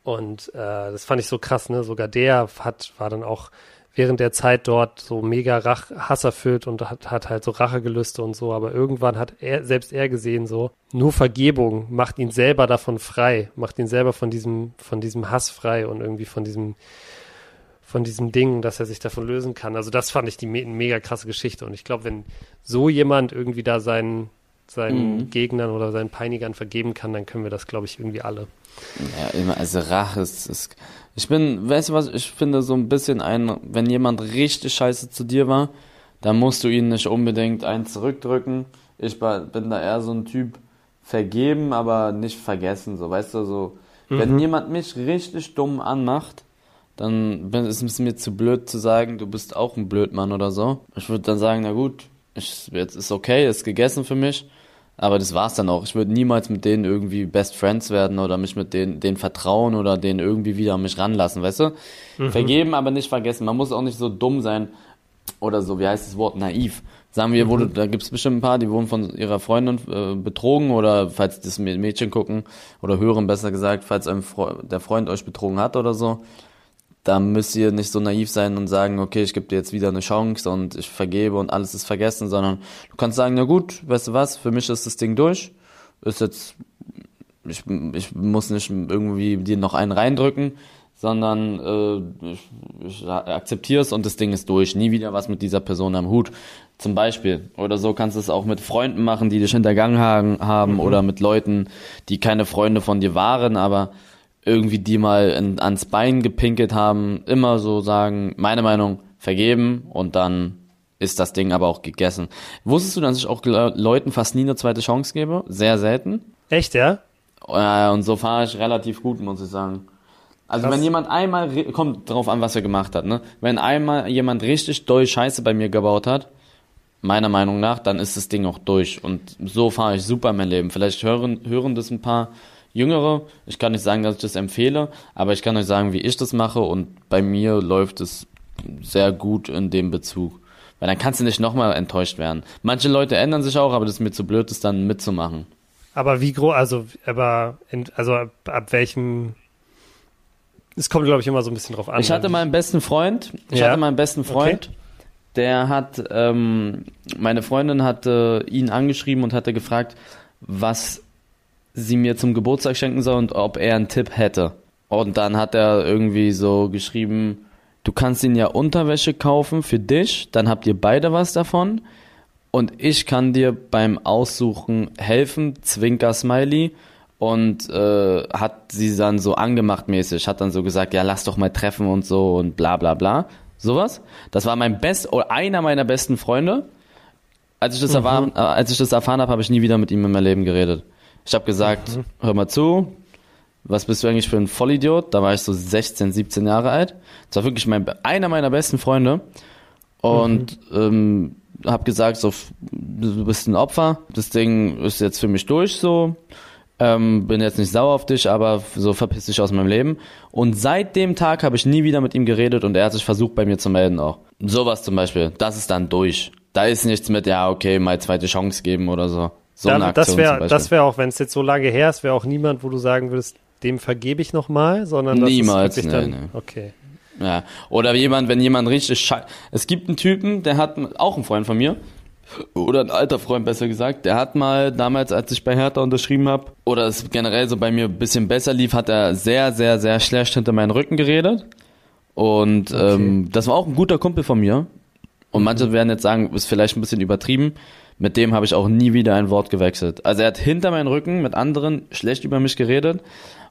Und äh, das fand ich so krass, ne? Sogar der hat, war dann auch während der Zeit dort so mega Rach, hasserfüllt und hat, hat halt so Rachegelüste und so, aber irgendwann hat er, selbst er gesehen so, nur Vergebung macht ihn selber davon frei, macht ihn selber von diesem, von diesem Hass frei und irgendwie von diesem, von diesem Ding, dass er sich davon lösen kann. Also das fand ich die me mega krasse Geschichte und ich glaube, wenn so jemand irgendwie da seinen, seinen Mhm. Gegnern oder seinen Peinigern vergeben kann, dann können wir das, glaube ich, irgendwie alle. Ja, immer, also Rache ist, ist, ich bin, weißt du was, ich finde so ein bisschen ein, wenn jemand richtig scheiße zu dir war, dann musst du ihn nicht unbedingt einen zurückdrücken. Ich bin da eher so ein Typ, vergeben, aber nicht vergessen, so, weißt du, so, wenn jemand mich richtig dumm anmacht, dann ist es mir zu blöd zu sagen, du bist auch ein Blödmann oder so. Ich würde dann sagen, na gut, ich, jetzt ist okay, ist gegessen für mich. Aber das war's dann auch. Ich würde niemals mit denen irgendwie Best Friends werden oder mich mit denen, denen vertrauen oder denen irgendwie wieder an mich ranlassen, weißt du? Vergeben, aber nicht vergessen. Man muss auch nicht so dumm sein. oder so, wie heißt das Wort, naiv. Sagen wir, wurde, da gibt es bestimmt ein paar, die wurden von ihrer Freundin äh, betrogen oder falls das Mädchen gucken oder hören, besser gesagt, falls ein Fre der Freund euch betrogen hat oder so, da müsst ihr nicht so naiv sein und sagen, okay, ich gebe dir jetzt wieder eine Chance und ich vergebe und alles ist vergessen, sondern du kannst sagen, na gut, weißt du was, für mich ist das Ding durch, ist jetzt, ich, ich muss nicht irgendwie dir noch einen reindrücken, sondern äh, ich, ich akzeptiere es und das Ding ist durch. Nie wieder was mit dieser Person am Hut. Zum Beispiel. Oder so kannst du es auch mit Freunden machen, die dich hintergangen haben mhm. oder mit Leuten, die keine Freunde von dir waren, aber irgendwie die mal in, ans Bein gepinkelt haben. Immer so sagen, meine Meinung, vergeben und dann ist das Ding aber auch gegessen. Wusstest du, dass ich auch Leuten fast nie eine zweite Chance gebe? Sehr selten. Echt, ja? Ja, und so fahre ich relativ gut, muss ich sagen. Also Krass. wenn jemand einmal, kommt drauf an, was er gemacht hat, ne? Wenn einmal jemand richtig doll Scheiße bei mir gebaut hat, meiner Meinung nach, dann ist das Ding auch durch. Und so fahre ich super mein Leben. Vielleicht hören, hören das ein paar Jüngere. Ich kann nicht sagen, dass ich das empfehle, aber ich kann euch sagen, wie ich das mache. Und bei mir läuft es sehr gut in dem Bezug. Weil dann kannst du nicht nochmal enttäuscht werden. Manche Leute ändern sich auch, aber das ist mir zu blöd, das dann mitzumachen. Aber wie groß, also, aber, in, also ab, ab welchem es kommt, glaube ich, immer so ein bisschen drauf an. Ich hatte meinen besten Freund. Ich ja? hatte meinen besten Freund. Okay. Der hat, ähm, meine Freundin hatte ihn angeschrieben und hatte gefragt, was sie mir zum Geburtstag schenken soll und ob er einen Tipp hätte. Und dann hat er irgendwie so geschrieben, du kannst ihn ja Unterwäsche kaufen für dich, dann habt ihr beide was davon. Und ich kann dir beim Aussuchen helfen, Zwinker Smiley und äh, hat sie dann so angemacht mäßig, hat dann so gesagt, ja, lass doch mal treffen und so und bla bla bla. Sowas. Das war mein best oder einer meiner besten Freunde. Als ich das, mhm. erfahren, äh, als ich das erfahren habe, habe ich nie wieder mit ihm in meinem Leben geredet. Ich habe gesagt, mhm. hör mal zu, was bist du eigentlich für ein Vollidiot? Da war ich so 16, 17 Jahre alt. Das war wirklich mein, einer meiner besten Freunde. Und mhm. ähm, habe gesagt, so, du bist ein Opfer. Das Ding ist jetzt für mich durch so ähm, bin jetzt nicht sauer auf dich, aber so verpiss dich aus meinem Leben. Und seit dem Tag habe ich nie wieder mit ihm geredet und er hat sich versucht, bei mir zu melden auch. Sowas zum Beispiel, das ist dann durch. Da ist nichts mit, ja, okay, mal zweite Chance geben oder so. So da, eine Aktion das wäre, wäre auch, wenn es jetzt so lange her ist, wäre auch niemand, wo du sagen würdest, dem vergebe ich nochmal, sondern das Niemals, ist nee, dann, nee. okay. Ja. Oder jemand, wenn jemand richtig scheiße. Es gibt einen Typen, der hat auch einen Freund von mir, oder ein alter Freund besser gesagt, der hat mal damals, als ich bei Hertha unterschrieben habe, oder es generell so bei mir ein bisschen besser lief, hat er sehr, sehr, sehr schlecht hinter meinen Rücken geredet. Und okay. ähm, das war auch ein guter Kumpel von mir. Und manche werden jetzt sagen, ist vielleicht ein bisschen übertrieben. Mit dem habe ich auch nie wieder ein Wort gewechselt. Also er hat hinter meinen Rücken mit anderen schlecht über mich geredet.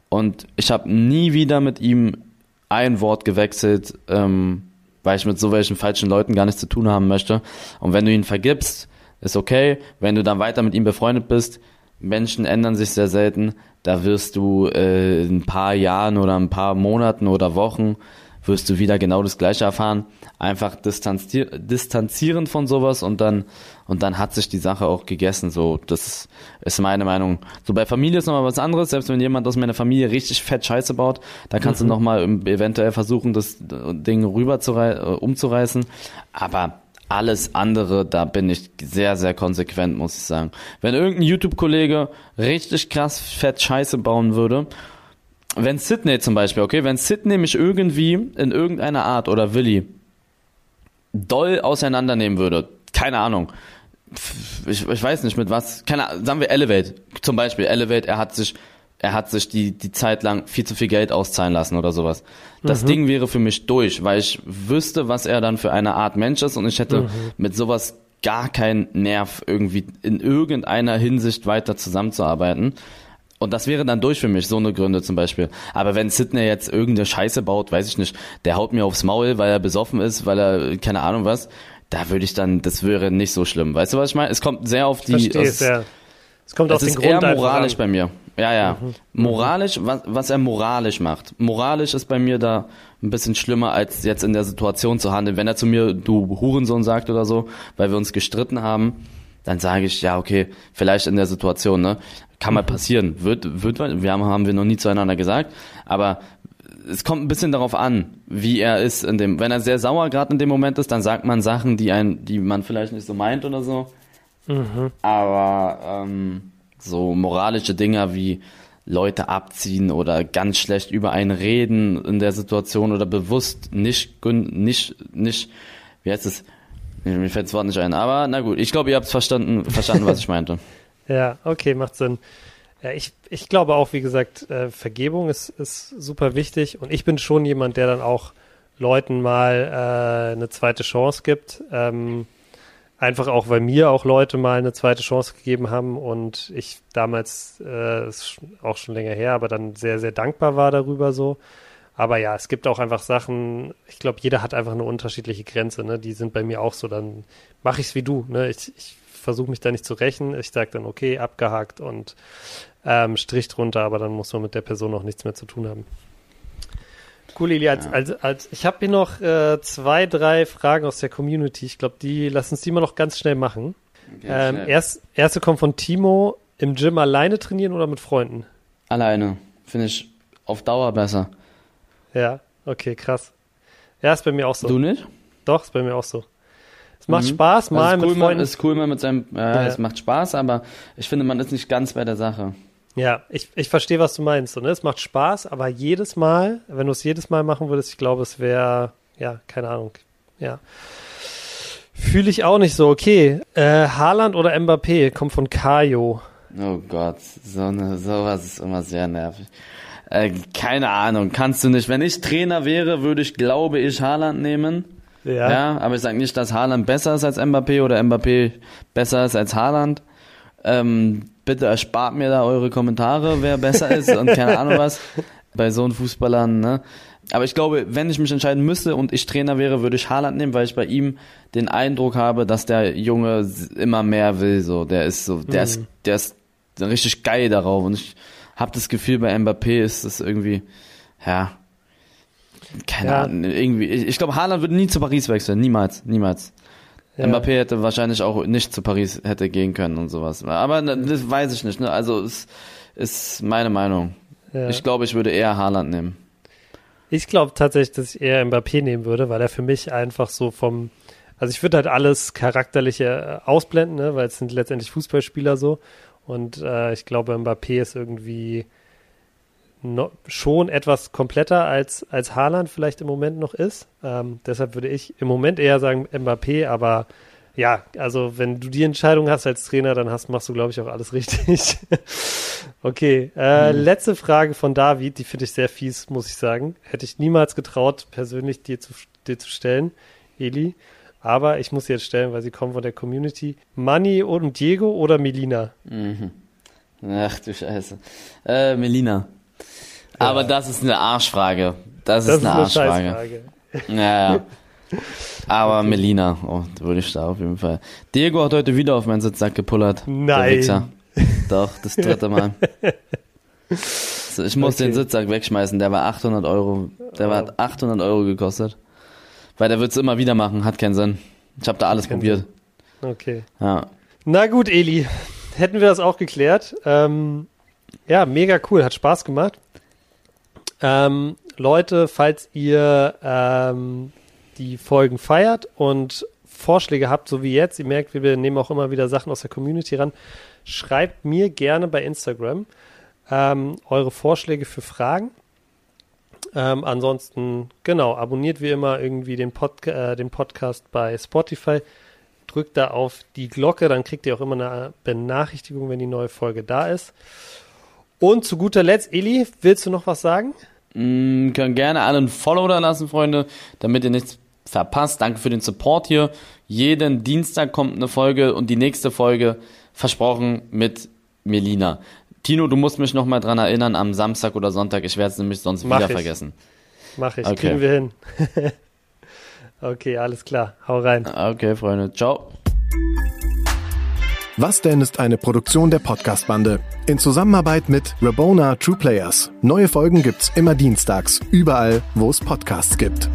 Und ich habe nie wieder mit ihm ein Wort gewechselt. Ähm, weil ich mit so welchen falschen Leuten gar nichts zu tun haben möchte. Und wenn du ihn vergibst, ist okay. Wenn du dann weiter mit ihm befreundet bist, Menschen ändern sich sehr selten. Da wirst du äh, in ein paar Jahren oder ein paar Monaten oder Wochen wirst du wieder genau das Gleiche erfahren. Einfach distanzier distanzieren von sowas und dann und dann hat sich die Sache auch gegessen. So, das ist meine Meinung. So bei Familie ist nochmal was anderes. Selbst wenn jemand aus meiner Familie richtig fett Scheiße baut, da kannst mhm. du nochmal eventuell versuchen, das Ding rüber zu äh, umzureißen. Aber alles andere, da bin ich sehr, sehr konsequent, muss ich sagen. Wenn irgendein YouTube-Kollege richtig krass fett Scheiße bauen würde wenn Sydney zum Beispiel, okay, wenn Sydney mich irgendwie in irgendeiner Art oder Willi doll auseinandernehmen würde, keine Ahnung, ich, ich weiß nicht mit was, keine Ahnung, sagen wir Elevate, zum Beispiel Elevate, er hat sich, er hat sich die, die Zeit lang viel zu viel Geld auszahlen lassen oder sowas. Das mhm. Ding wäre für mich durch, weil ich wüsste, was er dann für eine Art Mensch ist und ich hätte mhm. mit sowas gar keinen Nerv, irgendwie in irgendeiner Hinsicht weiter zusammenzuarbeiten. Und das wäre dann durch für mich, so eine Gründe zum Beispiel. Aber wenn Sidney jetzt irgendeine Scheiße baut, weiß ich nicht, der haut mir aufs Maul, weil er besoffen ist, weil er, keine Ahnung was, da würde ich dann, das wäre nicht so schlimm. Weißt du, was ich meine? Es kommt sehr auf die. Verstehe es, ja. Es kommt auf den ist Grund eher moralisch bei mir. Ja, ja. Mhm. Moralisch, was, was er moralisch macht. Moralisch ist bei mir da ein bisschen schlimmer, als jetzt in der Situation zu handeln. Wenn er zu mir, du Hurensohn sagt oder so, weil wir uns gestritten haben, dann sage ich, ja, okay, vielleicht in der Situation, ne? Kann mal passieren. Wird, wird, wir haben, haben wir noch nie zueinander gesagt. Aber es kommt ein bisschen darauf an, wie er ist in dem. Wenn er sehr sauer gerade in dem Moment ist, dann sagt man Sachen, die ein, die man vielleicht nicht so meint oder so. Mhm. Aber ähm, so moralische Dinge wie Leute abziehen oder ganz schlecht über einen reden in der Situation oder bewusst nicht, nicht, nicht, wie heißt es? Mir fällt das Wort nicht ein. Aber na gut, ich glaube, ihr habt verstanden, verstanden, was ich meinte. Ja, okay, macht Sinn. Ja, ich, ich glaube auch, wie gesagt, äh, Vergebung ist, ist super wichtig und ich bin schon jemand, der dann auch Leuten mal äh, eine zweite Chance gibt. Ähm, einfach auch, weil mir auch Leute mal eine zweite Chance gegeben haben und ich damals, äh, ist auch schon länger her, aber dann sehr, sehr dankbar war darüber so. Aber ja, es gibt auch einfach Sachen, ich glaube, jeder hat einfach eine unterschiedliche Grenze, ne? Die sind bei mir auch so, dann mache ich es wie du, ne? Ich, ich versuche mich da nicht zu rächen. Ich sage dann, okay, abgehakt und ähm, Strich drunter, aber dann muss man mit der Person auch nichts mehr zu tun haben. Cool, Eli. Als, ja. als, als, ich habe hier noch äh, zwei, drei Fragen aus der Community. Ich glaube, die lass uns die mal noch ganz schnell machen. Ähm, schnell. Erst, erste kommt von Timo. Im Gym alleine trainieren oder mit Freunden? Alleine. Finde ich auf Dauer besser. Ja, okay, krass. Ja, ist bei mir auch so. Du nicht? Doch, ist bei mir auch so. Es macht mhm. Spaß, mal also mit cool, Freunden. Man, ist cool, mal mit seinem, ja, ja, es macht Spaß, aber ich finde, man ist nicht ganz bei der Sache. Ja, ich, ich verstehe, was du meinst. So, ne? Es macht Spaß, aber jedes Mal, wenn du es jedes Mal machen würdest, ich glaube, es wäre, ja, keine Ahnung. Ja. Fühle ich auch nicht so. Okay, äh, Haaland oder Mbappé kommt von Kajo. Oh Gott, so eine, sowas ist immer sehr nervig. Äh, keine Ahnung, kannst du nicht. Wenn ich Trainer wäre, würde ich, glaube ich, Haaland nehmen. Ja. ja aber ich sage nicht, dass Haaland besser ist als Mbappé oder Mbappé besser ist als Haaland. Ähm, bitte erspart mir da eure Kommentare, wer besser ist und keine Ahnung was. Bei so einem Fußballern, ne? Aber ich glaube, wenn ich mich entscheiden müsste und ich Trainer wäre, würde ich Haaland nehmen, weil ich bei ihm den Eindruck habe, dass der Junge immer mehr will. So, der ist so, der mhm. ist, der ist richtig geil darauf. Und ich habe das Gefühl, bei Mbappé ist es irgendwie, ja, keine ja. Ahnung, irgendwie. Ich, ich glaube, Haaland würde nie zu Paris wechseln, niemals, niemals. Ja. Mbappé hätte wahrscheinlich auch nicht zu Paris hätte gehen können und sowas. Aber ne, das weiß ich nicht. Ne? Also es ist meine Meinung. Ja. Ich glaube, ich würde eher Haaland nehmen. Ich glaube tatsächlich, dass ich eher Mbappé nehmen würde, weil er für mich einfach so vom, also ich würde halt alles charakterliche äh, ausblenden, ne? weil es sind letztendlich Fußballspieler so. Und äh, ich glaube, Mbappé ist irgendwie no, schon etwas kompletter als, als Haaland vielleicht im Moment noch ist. Ähm, deshalb würde ich im Moment eher sagen Mbappé, aber ja, also wenn du die Entscheidung hast als Trainer, dann hast, machst du, glaube ich, auch alles richtig. okay, äh, mhm. letzte Frage von David, die finde ich sehr fies, muss ich sagen. Hätte ich niemals getraut, persönlich dir zu, dir zu stellen, Eli. Aber ich muss sie jetzt stellen, weil sie kommen von der Community. Manni und Diego oder Melina? Mhm. Ach du Scheiße. Äh, Melina. Aber das ist eine Arschfrage. Das, das ist eine ist Arschfrage. Eine ja, ja. Aber Melina, oh, da würde ich da auf jeden Fall. Diego hat heute wieder auf meinen Sitzsack gepullert. Nein. Doch, das dritte Mal. So, ich muss okay. den Sitzsack wegschmeißen. Der war 800 Euro. Der oh. war 800 Euro gekostet. Weil der wird es immer wieder machen. Hat keinen Sinn. Ich habe da alles Kein probiert. Sinn. Okay. Ja. Na gut, Eli. Hätten wir das auch geklärt. Ähm, ja, mega cool. Hat Spaß gemacht. Ähm, Leute, falls ihr ähm, die Folgen feiert und Vorschläge habt, so wie jetzt, ihr merkt, wir nehmen auch immer wieder Sachen aus der Community ran, schreibt mir gerne bei Instagram ähm, eure Vorschläge für Fragen. Ähm, ansonsten, genau, abonniert wie immer irgendwie den, Pod äh, den Podcast bei Spotify. Drückt da auf die Glocke, dann kriegt ihr auch immer eine Benachrichtigung, wenn die neue Folge da ist. Und zu guter Letzt, Eli, willst du noch was sagen? Mm, können gerne alle ein Follow da lassen, Freunde, damit ihr nichts verpasst. Danke für den Support hier. Jeden Dienstag kommt eine Folge und die nächste Folge versprochen mit Melina. Tino, du musst mich nochmal dran erinnern am Samstag oder Sonntag. Ich werde es nämlich sonst Mach wieder ich. vergessen. Mach ich, okay. kriegen wir hin. okay, alles klar. Hau rein. Okay, Freunde. Ciao. Was denn ist eine Produktion der Podcast-Bande in Zusammenarbeit mit Rabona True Players. Neue Folgen gibt's immer dienstags, überall, wo es Podcasts gibt.